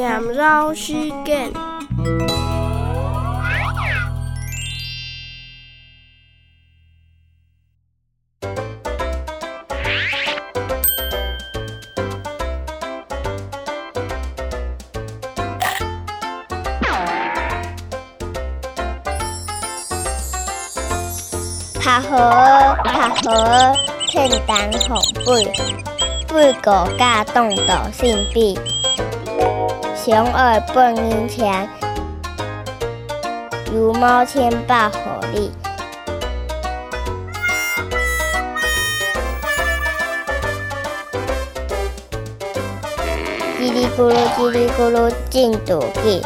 缠绕时间。拍河拍河，天当红背，背个架动到性比，熊儿半英强，如猫千把火力，叽里咕噜叽里咕噜进肚皮。